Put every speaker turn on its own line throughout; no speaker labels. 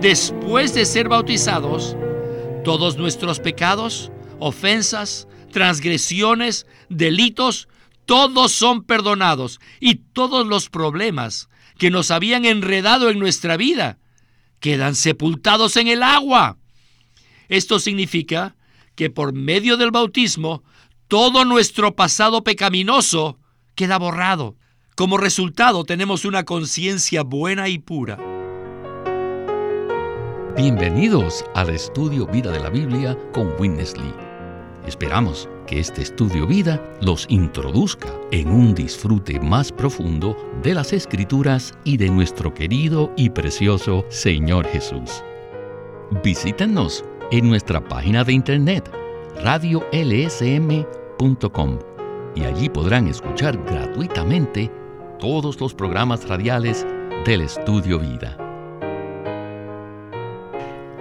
después de ser bautizados, todos nuestros pecados, ofensas, transgresiones, delitos, todos son perdonados y todos los problemas que nos habían enredado en nuestra vida quedan sepultados en el agua. Esto significa que por medio del bautismo todo nuestro pasado pecaminoso queda borrado. Como resultado tenemos una conciencia buena y pura.
Bienvenidos al estudio Vida de la Biblia con Witness Lee. Esperamos que este estudio vida los introduzca en un disfrute más profundo de las escrituras y de nuestro querido y precioso Señor Jesús. Visítenos en nuestra página de internet radiolsm.com y allí podrán escuchar gratuitamente todos los programas radiales del Estudio Vida.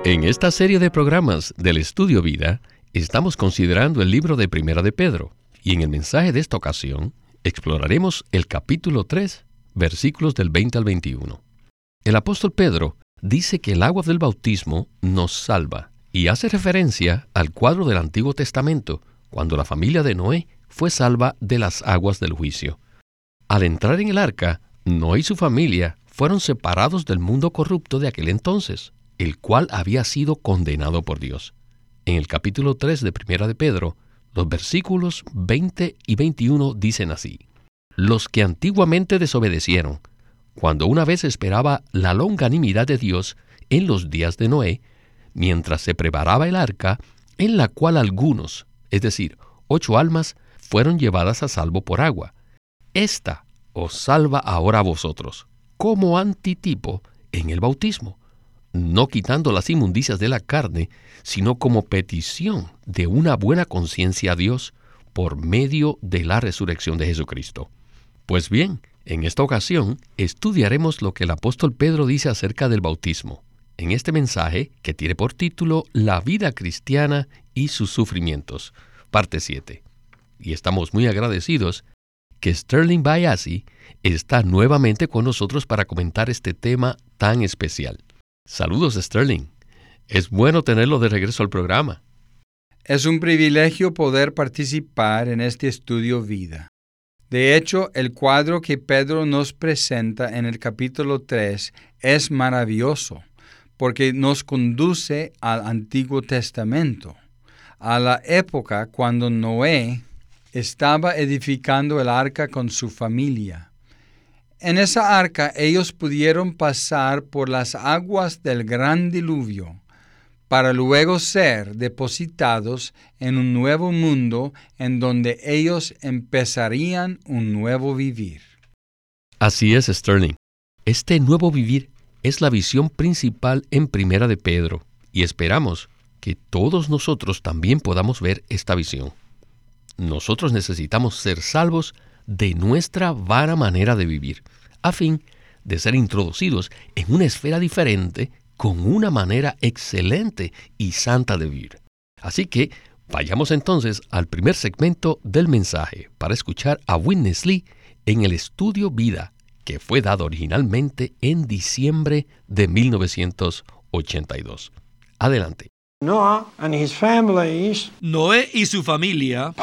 En esta serie de programas del Estudio Vida, estamos considerando el libro de Primera de Pedro, y en el mensaje de esta ocasión exploraremos el capítulo 3, versículos del 20 al 21. El apóstol Pedro dice que el agua del bautismo nos salva y hace referencia al cuadro del Antiguo Testamento, cuando la familia de Noé fue salva de las aguas del juicio. Al entrar en el arca, Noé y su familia fueron separados del mundo corrupto de aquel entonces el cual había sido condenado por Dios. En el capítulo 3 de Primera de Pedro, los versículos 20 y 21 dicen así: Los que antiguamente desobedecieron, cuando una vez esperaba la longanimidad de Dios en los días de Noé, mientras se preparaba el arca, en la cual algunos, es decir, ocho almas, fueron llevadas a salvo por agua. Esta os salva ahora a vosotros, como antitipo en el bautismo no quitando las inmundicias de la carne, sino como petición de una buena conciencia a Dios por medio de la resurrección de Jesucristo. Pues bien, en esta ocasión estudiaremos lo que el apóstol Pedro dice acerca del bautismo, en este mensaje que tiene por título La vida cristiana y sus sufrimientos, parte 7. Y estamos muy agradecidos que Sterling Bayasi está nuevamente con nosotros para comentar este tema tan especial. Saludos, Sterling. Es bueno tenerlo de regreso al programa.
Es un privilegio poder participar en este estudio vida. De hecho, el cuadro que Pedro nos presenta en el capítulo 3 es maravilloso, porque nos conduce al Antiguo Testamento, a la época cuando Noé estaba edificando el arca con su familia. En esa arca ellos pudieron pasar por las aguas del gran diluvio, para luego ser depositados en un nuevo mundo en donde ellos empezarían un nuevo vivir.
Así es, Sterling. Este nuevo vivir es la visión principal en Primera de Pedro, y esperamos que todos nosotros también podamos ver esta visión. Nosotros necesitamos ser salvos de nuestra vana manera de vivir, a fin de ser introducidos en una esfera diferente con una manera excelente y santa de vivir. Así que vayamos entonces al primer segmento del mensaje para escuchar a Witness Lee en el estudio Vida, que fue dado originalmente en diciembre de 1982. Adelante.
Noé y su familia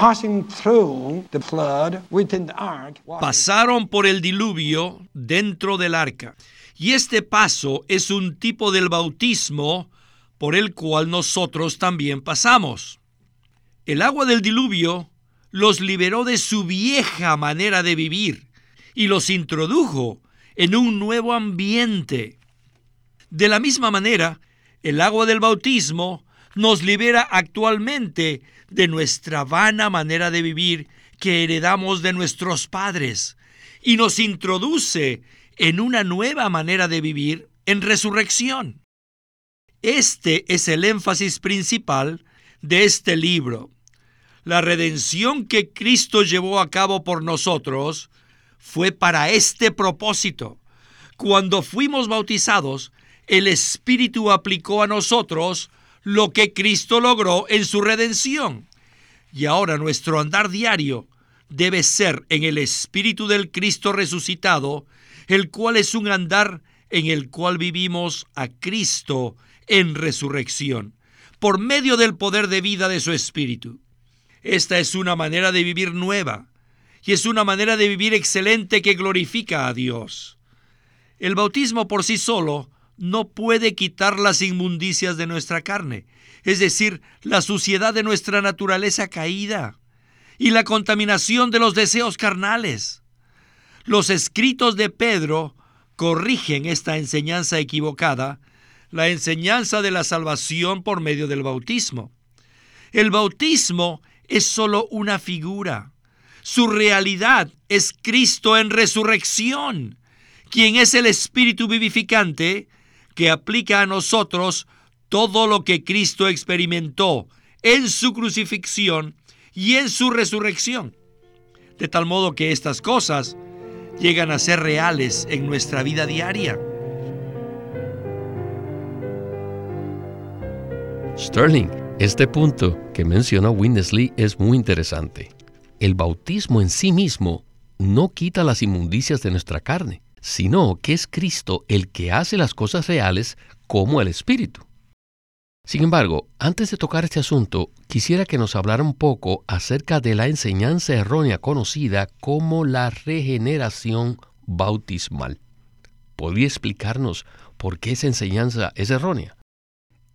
pasaron por el diluvio dentro del arca. Y este paso es un tipo del bautismo por el cual nosotros también pasamos. El agua del diluvio los liberó de su vieja manera de vivir y los introdujo en un nuevo ambiente. De la misma manera, el agua del bautismo nos libera actualmente de nuestra vana manera de vivir que heredamos de nuestros padres y nos introduce en una nueva manera de vivir en resurrección. Este es el énfasis principal de este libro. La redención que Cristo llevó a cabo por nosotros fue para este propósito. Cuando fuimos bautizados, el Espíritu aplicó a nosotros lo que Cristo logró en su redención. Y ahora nuestro andar diario debe ser en el Espíritu del Cristo resucitado, el cual es un andar en el cual vivimos a Cristo en resurrección, por medio del poder de vida de su Espíritu. Esta es una manera de vivir nueva, y es una manera de vivir excelente que glorifica a Dios. El bautismo por sí solo no puede quitar las inmundicias de nuestra carne, es decir, la suciedad de nuestra naturaleza caída y la contaminación de los deseos carnales. Los escritos de Pedro corrigen esta enseñanza equivocada, la enseñanza de la salvación por medio del bautismo. El bautismo es solo una figura. Su realidad es Cristo en resurrección, quien es el Espíritu vivificante que aplica a nosotros todo lo que Cristo experimentó en su crucifixión y en su resurrección. De tal modo que estas cosas llegan a ser reales en nuestra vida diaria.
Sterling, este punto que menciona Winnesley es muy interesante. El bautismo en sí mismo no quita las inmundicias de nuestra carne, sino que es Cristo el que hace las cosas reales como el Espíritu. Sin embargo, antes de tocar este asunto, quisiera que nos hablara un poco acerca de la enseñanza errónea conocida como la regeneración bautismal. ¿Podría explicarnos por qué esa enseñanza es errónea?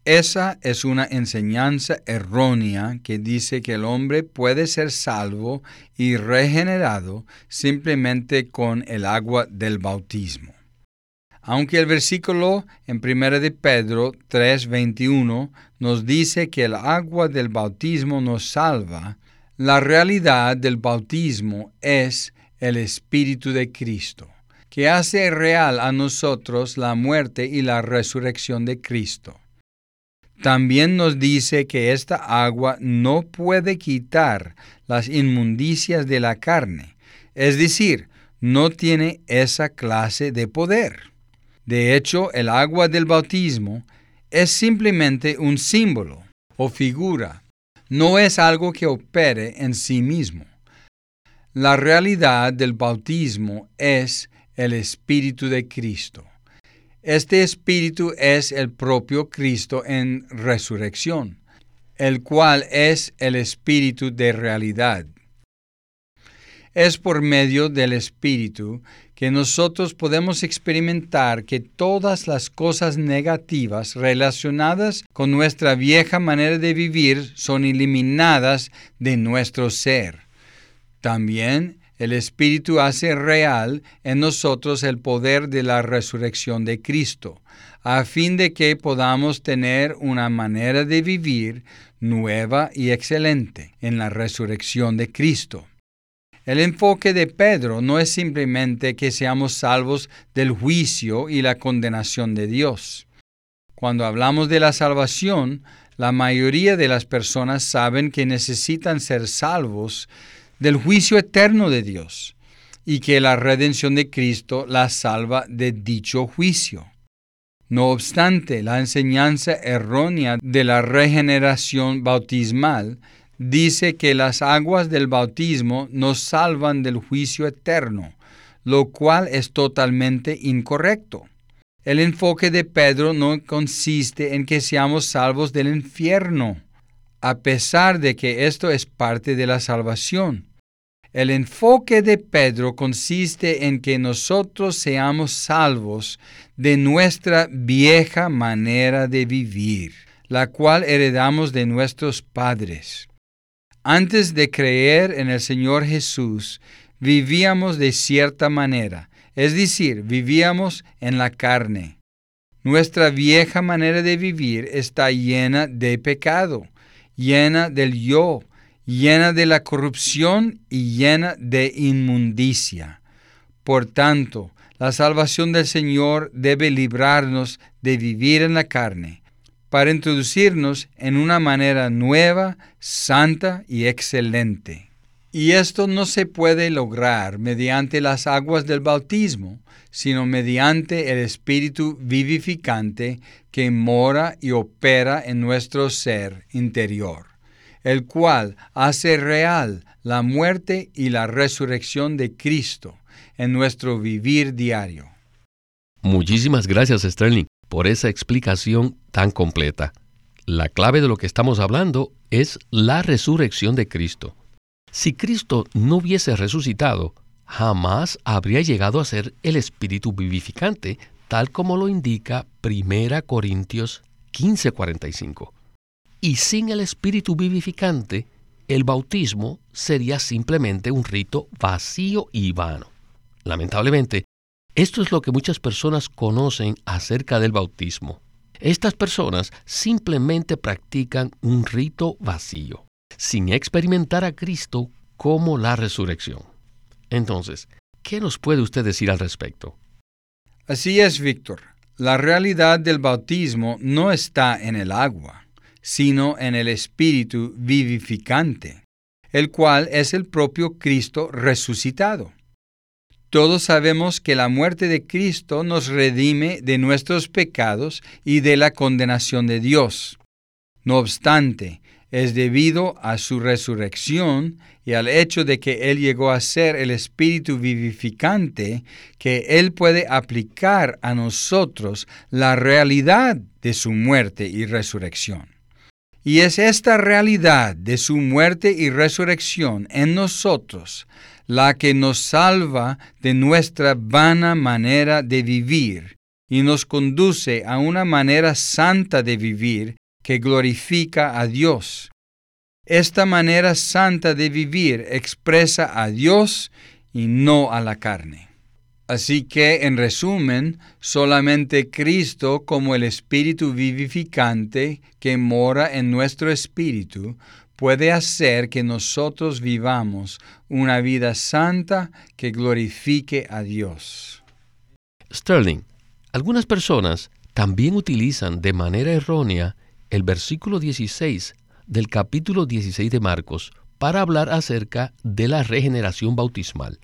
Esa es una enseñanza errónea que dice que el hombre puede ser salvo y regenerado simplemente con el agua del bautismo. Aunque el versículo en 1 de Pedro 3:21 nos dice que el agua del bautismo nos salva, la realidad del bautismo es el Espíritu de Cristo, que hace real a nosotros la muerte y la resurrección de Cristo. También nos dice que esta agua no puede quitar las inmundicias de la carne, es decir, no tiene esa clase de poder. De hecho, el agua del bautismo es simplemente un símbolo o figura, no es algo que opere en sí mismo. La realidad del bautismo es el Espíritu de Cristo. Este Espíritu es el propio Cristo en resurrección, el cual es el Espíritu de realidad. Es por medio del Espíritu que nosotros podemos experimentar que todas las cosas negativas relacionadas con nuestra vieja manera de vivir son eliminadas de nuestro ser. También el Espíritu hace real en nosotros el poder de la resurrección de Cristo, a fin de que podamos tener una manera de vivir nueva y excelente en la resurrección de Cristo. El enfoque de Pedro no es simplemente que seamos salvos del juicio y la condenación de Dios. Cuando hablamos de la salvación, la mayoría de las personas saben que necesitan ser salvos del juicio eterno de Dios y que la redención de Cristo las salva de dicho juicio. No obstante, la enseñanza errónea de la regeneración bautismal dice que las aguas del bautismo nos salvan del juicio eterno, lo cual es totalmente incorrecto. El enfoque de Pedro no consiste en que seamos salvos del infierno, a pesar de que esto es parte de la salvación. El enfoque de Pedro consiste en que nosotros seamos salvos de nuestra vieja manera de vivir, la cual heredamos de nuestros padres. Antes de creer en el Señor Jesús, vivíamos de cierta manera, es decir, vivíamos en la carne. Nuestra vieja manera de vivir está llena de pecado, llena del yo, llena de la corrupción y llena de inmundicia. Por tanto, la salvación del Señor debe librarnos de vivir en la carne para introducirnos en una manera nueva, santa y excelente. Y esto no se puede lograr mediante las aguas del bautismo, sino mediante el Espíritu vivificante que mora y opera en nuestro ser interior, el cual hace real la muerte y la resurrección de Cristo en nuestro vivir diario.
Muchísimas gracias, Sterling, por esa explicación tan completa. La clave de lo que estamos hablando es la resurrección de Cristo. Si Cristo no hubiese resucitado, jamás habría llegado a ser el Espíritu vivificante, tal como lo indica 1 Corintios 15:45. Y sin el Espíritu vivificante, el bautismo sería simplemente un rito vacío y vano. Lamentablemente, esto es lo que muchas personas conocen acerca del bautismo. Estas personas simplemente practican un rito vacío, sin experimentar a Cristo como la resurrección. Entonces, ¿qué nos puede usted decir al respecto?
Así es, Víctor. La realidad del bautismo no está en el agua, sino en el Espíritu vivificante, el cual es el propio Cristo resucitado. Todos sabemos que la muerte de Cristo nos redime de nuestros pecados y de la condenación de Dios. No obstante, es debido a su resurrección y al hecho de que Él llegó a ser el Espíritu vivificante que Él puede aplicar a nosotros la realidad de su muerte y resurrección. Y es esta realidad de su muerte y resurrección en nosotros la que nos salva de nuestra vana manera de vivir y nos conduce a una manera santa de vivir que glorifica a Dios. Esta manera santa de vivir expresa a Dios y no a la carne. Así que, en resumen, solamente Cristo como el Espíritu vivificante que mora en nuestro espíritu puede hacer que nosotros vivamos una vida santa que glorifique a Dios.
Sterling, algunas personas también utilizan de manera errónea el versículo 16 del capítulo 16 de Marcos para hablar acerca de la regeneración bautismal.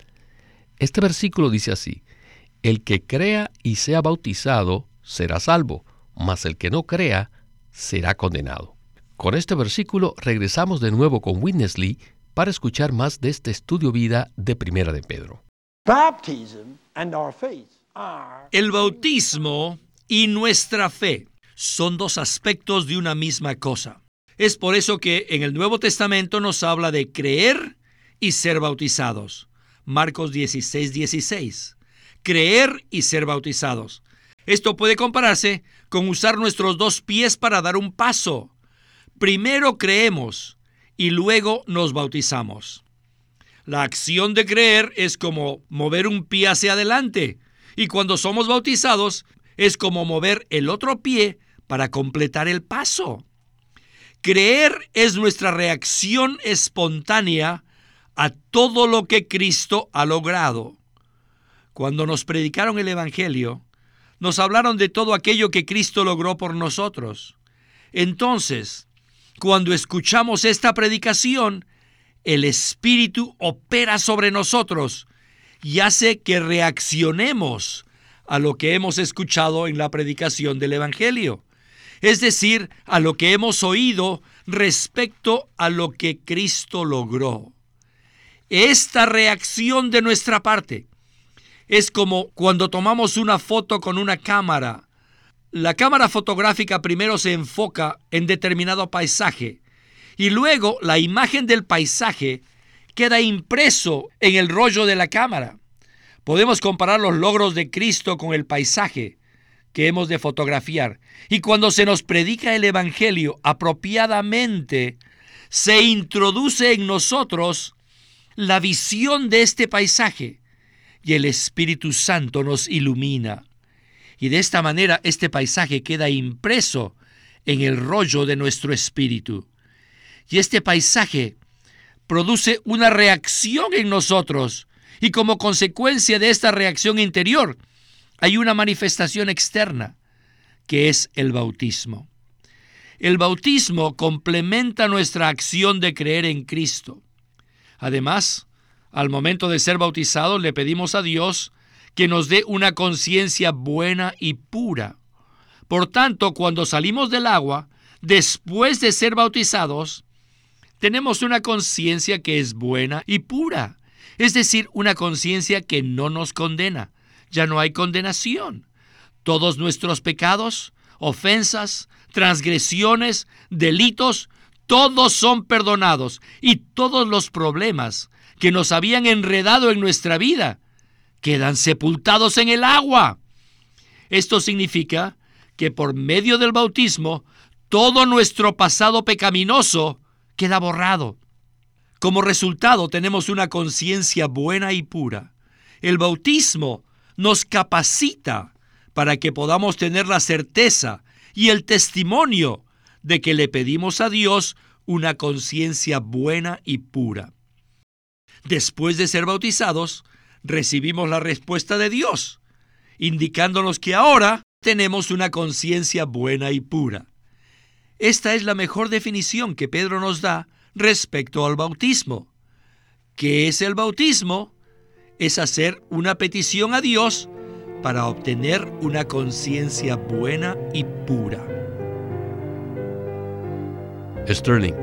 Este versículo dice así, el que crea y sea bautizado será salvo, mas el que no crea será condenado. Con este versículo regresamos de nuevo con Witness Lee para escuchar más de este estudio vida de Primera de Pedro.
El bautismo y nuestra fe son dos aspectos de una misma cosa. Es por eso que en el Nuevo Testamento nos habla de creer y ser bautizados. Marcos 16, 16. Creer y ser bautizados. Esto puede compararse con usar nuestros dos pies para dar un paso primero creemos y luego nos bautizamos. La acción de creer es como mover un pie hacia adelante y cuando somos bautizados es como mover el otro pie para completar el paso. Creer es nuestra reacción espontánea a todo lo que Cristo ha logrado. Cuando nos predicaron el Evangelio, nos hablaron de todo aquello que Cristo logró por nosotros. Entonces, cuando escuchamos esta predicación, el Espíritu opera sobre nosotros y hace que reaccionemos a lo que hemos escuchado en la predicación del Evangelio, es decir, a lo que hemos oído respecto a lo que Cristo logró. Esta reacción de nuestra parte es como cuando tomamos una foto con una cámara la cámara fotográfica primero se enfoca en determinado paisaje y luego la imagen del paisaje queda impreso en el rollo de la cámara. Podemos comparar los logros de Cristo con el paisaje que hemos de fotografiar. Y cuando se nos predica el Evangelio apropiadamente, se introduce en nosotros la visión de este paisaje y el Espíritu Santo nos ilumina y de esta manera este paisaje queda impreso en el rollo de nuestro espíritu. Y este paisaje produce una reacción en nosotros y como consecuencia de esta reacción interior hay una manifestación externa que es el bautismo. El bautismo complementa nuestra acción de creer en Cristo. Además, al momento de ser bautizados le pedimos a Dios que nos dé una conciencia buena y pura. Por tanto, cuando salimos del agua, después de ser bautizados, tenemos una conciencia que es buena y pura, es decir, una conciencia que no nos condena. Ya no hay condenación. Todos nuestros pecados, ofensas, transgresiones, delitos, todos son perdonados y todos los problemas que nos habían enredado en nuestra vida quedan sepultados en el agua. Esto significa que por medio del bautismo todo nuestro pasado pecaminoso queda borrado. Como resultado tenemos una conciencia buena y pura. El bautismo nos capacita para que podamos tener la certeza y el testimonio de que le pedimos a Dios una conciencia buena y pura. Después de ser bautizados, recibimos la respuesta de Dios, indicándonos que ahora tenemos una conciencia buena y pura. Esta es la mejor definición que Pedro nos da respecto al bautismo. ¿Qué es el bautismo? Es hacer una petición a Dios para obtener una conciencia buena y pura.
Sterling,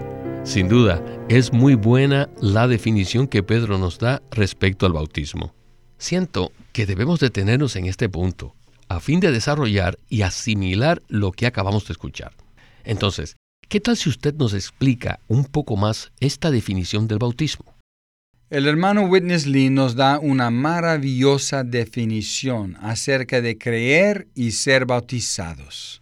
sin duda, es muy buena la definición que Pedro nos da respecto al bautismo. Siento que debemos detenernos en este punto a fin de desarrollar y asimilar lo que acabamos de escuchar. Entonces, ¿qué tal si usted nos explica un poco más esta definición del bautismo?
El hermano Witness Lee nos da una maravillosa definición acerca de creer y ser bautizados.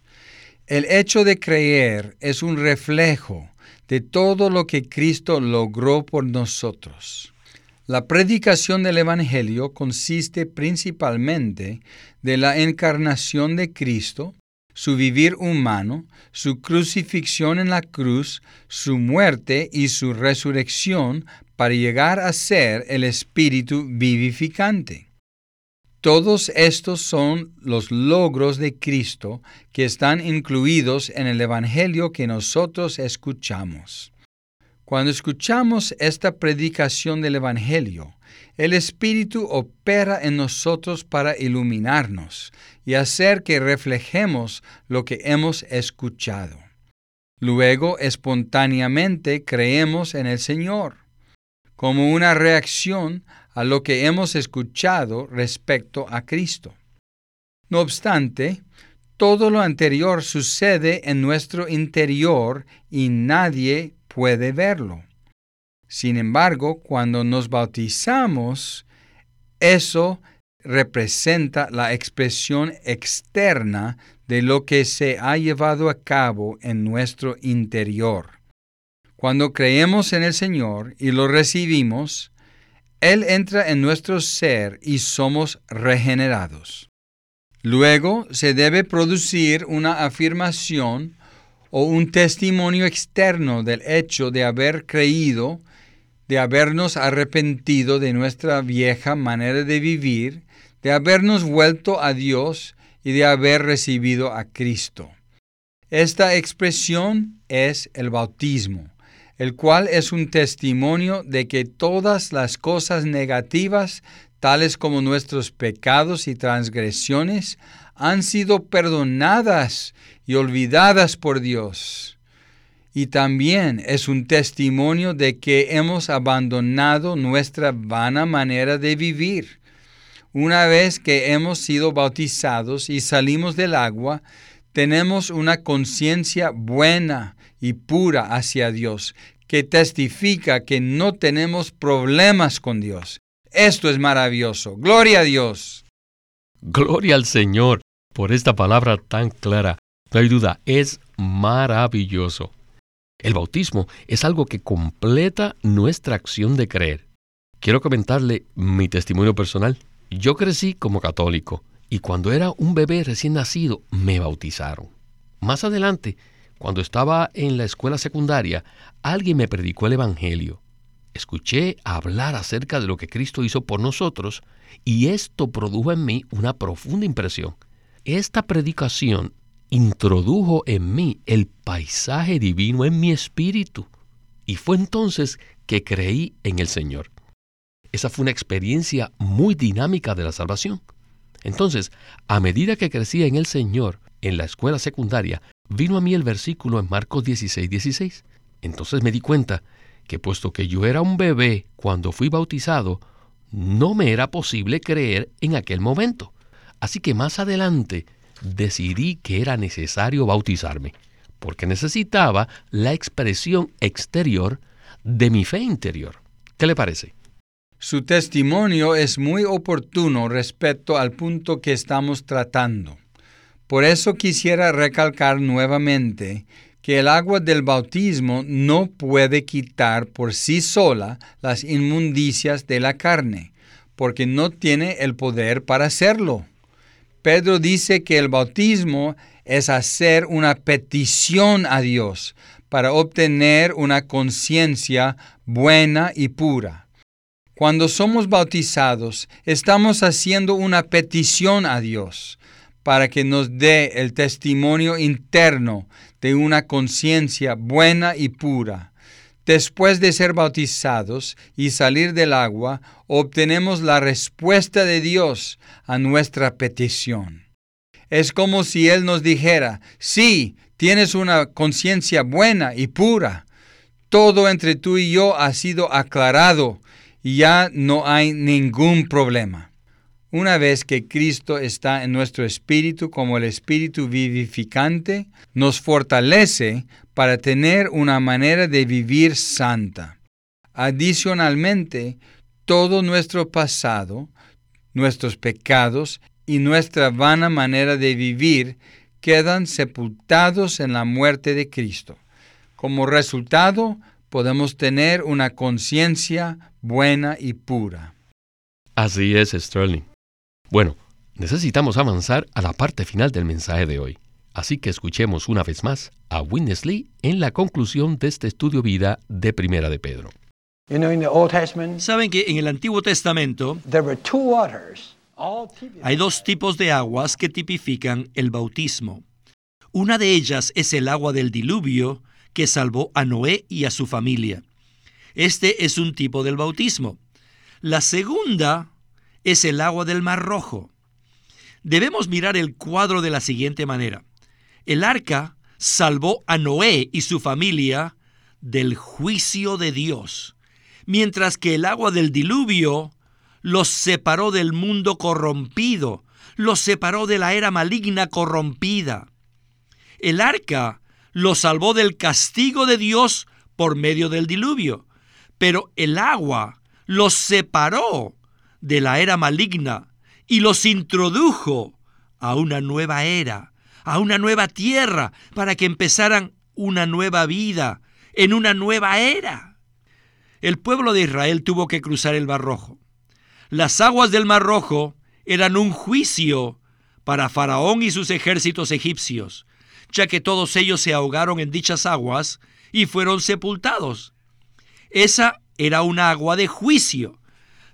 El hecho de creer es un reflejo de todo lo que Cristo logró por nosotros. La predicación del Evangelio consiste principalmente de la encarnación de Cristo, su vivir humano, su crucifixión en la cruz, su muerte y su resurrección para llegar a ser el Espíritu vivificante. Todos estos son los logros de Cristo que están incluidos en el Evangelio que nosotros escuchamos. Cuando escuchamos esta predicación del Evangelio, el Espíritu opera en nosotros para iluminarnos y hacer que reflejemos lo que hemos escuchado. Luego, espontáneamente creemos en el Señor, como una reacción a lo que hemos escuchado respecto a Cristo. No obstante, todo lo anterior sucede en nuestro interior y nadie puede verlo. Sin embargo, cuando nos bautizamos, eso representa la expresión externa de lo que se ha llevado a cabo en nuestro interior. Cuando creemos en el Señor y lo recibimos, Él entra en nuestro ser y somos regenerados. Luego se debe producir una afirmación o un testimonio externo del hecho de haber creído, de habernos arrepentido de nuestra vieja manera de vivir, de habernos vuelto a Dios y de haber recibido a Cristo. Esta expresión es el bautismo, el cual es un testimonio de que todas las cosas negativas, tales como nuestros pecados y transgresiones, han sido perdonadas y olvidadas por Dios. Y también es un testimonio de que hemos abandonado nuestra vana manera de vivir. Una vez que hemos sido bautizados y salimos del agua, tenemos una conciencia buena y pura hacia Dios, que testifica que no tenemos problemas con Dios. Esto es maravilloso. Gloria a Dios.
Gloria al Señor por esta palabra tan clara. No hay duda, es maravilloso. El bautismo es algo que completa nuestra acción de creer. Quiero comentarle mi testimonio personal. Yo crecí como católico y cuando era un bebé recién nacido me bautizaron. Más adelante, cuando estaba en la escuela secundaria, alguien me predicó el Evangelio. Escuché hablar acerca de lo que Cristo hizo por nosotros y esto produjo en mí una profunda impresión. Esta predicación introdujo en mí el paisaje divino en mi espíritu y fue entonces que creí en el Señor. Esa fue una experiencia muy dinámica de la salvación. Entonces, a medida que crecía en el Señor, en la escuela secundaria, vino a mí el versículo en Marcos 16, 16. Entonces me di cuenta que puesto que yo era un bebé cuando fui bautizado, no me era posible creer en aquel momento. Así que más adelante decidí que era necesario bautizarme, porque necesitaba la expresión exterior de mi fe interior. ¿Qué le parece?
Su testimonio es muy oportuno respecto al punto que estamos tratando. Por eso quisiera recalcar nuevamente que el agua del bautismo no puede quitar por sí sola las inmundicias de la carne, porque no tiene el poder para hacerlo. Pedro dice que el bautismo es hacer una petición a Dios para obtener una conciencia buena y pura. Cuando somos bautizados, estamos haciendo una petición a Dios para que nos dé el testimonio interno de una conciencia buena y pura. Después de ser bautizados y salir del agua, obtenemos la respuesta de Dios a nuestra petición. Es como si Él nos dijera, sí, tienes una conciencia buena y pura. Todo entre tú y yo ha sido aclarado ya no hay ningún problema. Una vez que Cristo está en nuestro espíritu como el espíritu vivificante, nos fortalece para tener una manera de vivir santa. Adicionalmente, todo nuestro pasado, nuestros pecados y nuestra vana manera de vivir quedan sepultados en la muerte de Cristo. Como resultado, podemos tener una conciencia buena y pura.
Así es, Sterling. Bueno, necesitamos avanzar a la parte final del mensaje de hoy. Así que escuchemos una vez más a Winnesley en la conclusión de este estudio vida de Primera de Pedro.
Saben que en el Antiguo Testamento hay dos tipos de aguas que tipifican el bautismo. Una de ellas es el agua del diluvio que salvó a Noé y a su familia. Este es un tipo del bautismo. La segunda es el agua del Mar Rojo. Debemos mirar el cuadro de la siguiente manera. El arca salvó a Noé y su familia del juicio de Dios, mientras que el agua del diluvio los separó del mundo corrompido, los separó de la era maligna corrompida. El arca lo salvó del castigo de Dios por medio del diluvio, pero el agua los separó de la era maligna y los introdujo a una nueva era, a una nueva tierra, para que empezaran una nueva vida en una nueva era. El pueblo de Israel tuvo que cruzar el Mar Rojo. Las aguas del Mar Rojo eran un juicio para Faraón y sus ejércitos egipcios, ya que todos ellos se ahogaron en dichas aguas y fueron sepultados. Esa era una agua de juicio.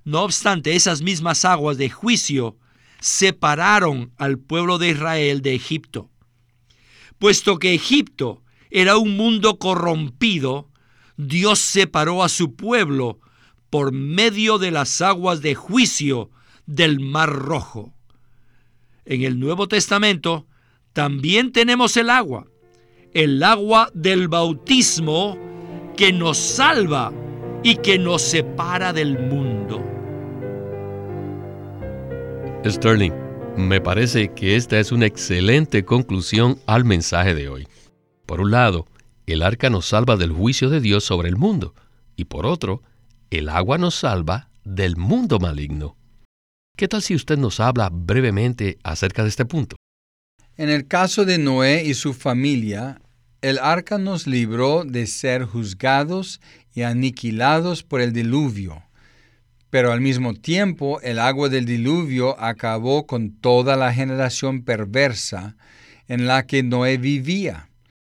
No obstante, esas mismas aguas de juicio separaron al pueblo de Israel de Egipto. Puesto que Egipto era un mundo corrompido, Dios separó a su pueblo por medio de las aguas de juicio del Mar Rojo. En el Nuevo Testamento, también tenemos el agua, el agua del bautismo que nos salva y que nos separa del mundo.
Sterling, me parece que esta es una excelente conclusión al mensaje de hoy. Por un lado, el arca nos salva del juicio de Dios sobre el mundo, y por otro, el agua nos salva del mundo maligno. ¿Qué tal si usted nos habla brevemente acerca de este punto?
En el caso de Noé y su familia, el arca nos libró de ser juzgados y aniquilados por el diluvio. Pero al mismo tiempo el agua del diluvio acabó con toda la generación perversa en la que Noé vivía.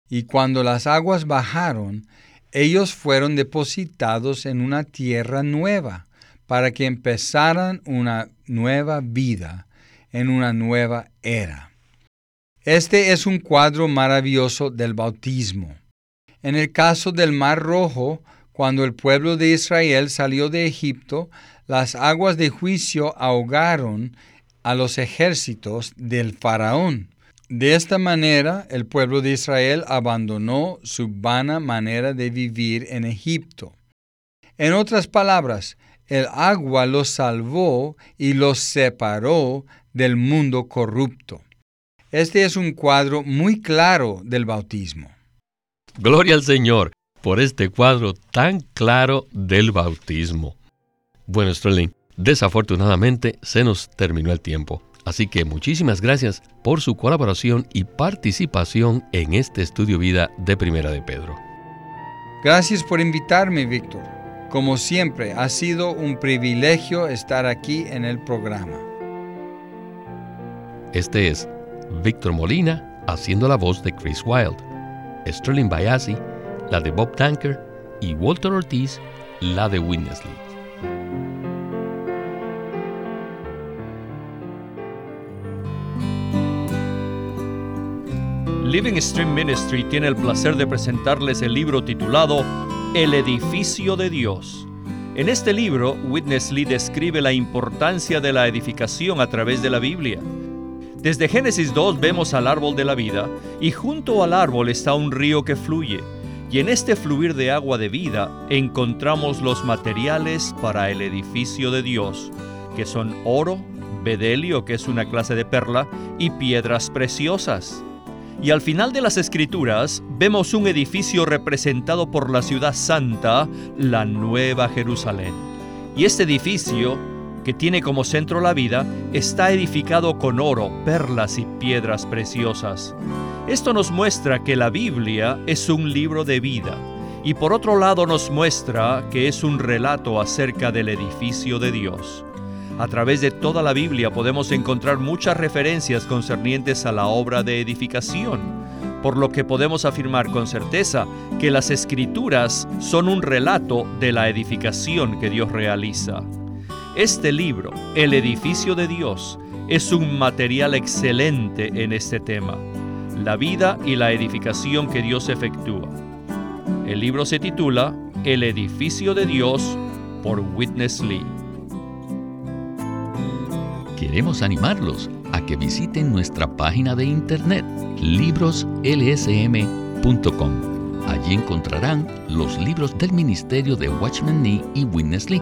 Y cuando las aguas bajaron, ellos fueron depositados en una tierra nueva, para que empezaran una nueva vida en una nueva era. Este es un cuadro maravilloso del bautismo. En el caso del Mar Rojo, cuando el pueblo de Israel salió de Egipto, las aguas de juicio ahogaron a los ejércitos del faraón. De esta manera, el pueblo de Israel abandonó su vana manera de vivir en Egipto. En otras palabras, el agua los salvó y los separó del mundo corrupto. Este es un cuadro muy claro del bautismo.
Gloria al Señor por este cuadro tan claro del bautismo. Bueno, Sterling, desafortunadamente se nos terminó el tiempo. Así que muchísimas gracias por su colaboración y participación en este estudio vida de Primera de Pedro.
Gracias por invitarme, Víctor. Como siempre, ha sido un privilegio estar aquí en el programa.
Este es Víctor Molina haciendo la voz de Chris Wilde, Sterling Bayasi, la de Bob Tanker y Walter Ortiz, la de Witness
Living Stream Ministry tiene el placer de presentarles el libro titulado El edificio de Dios. En este libro, Witness Lee describe la importancia de la edificación a través de la Biblia. Desde Génesis 2 vemos al árbol de la vida y junto al árbol está un río que fluye. Y en este fluir de agua de vida encontramos los materiales para el edificio de Dios, que son oro, bedelio, que es una clase de perla, y piedras preciosas. Y al final de las escrituras vemos un edificio representado por la ciudad santa, la Nueva Jerusalén. Y este edificio, que tiene como centro la vida, está edificado con oro, perlas y piedras preciosas. Esto nos muestra que la Biblia es un libro de vida y por otro lado nos muestra que es un relato acerca del edificio de Dios. A través de toda la Biblia podemos encontrar muchas referencias concernientes a la obra de edificación, por lo que podemos afirmar con certeza que las escrituras son un relato de la edificación que Dios realiza. Este libro, El edificio de Dios, es un material excelente en este tema, la vida y la edificación que Dios efectúa. El libro se titula El edificio de Dios por Witness Lee
queremos animarlos a que visiten nuestra página de internet libroslsm.com. Allí encontrarán los libros del Ministerio de Watchman Nee y Witness Lee.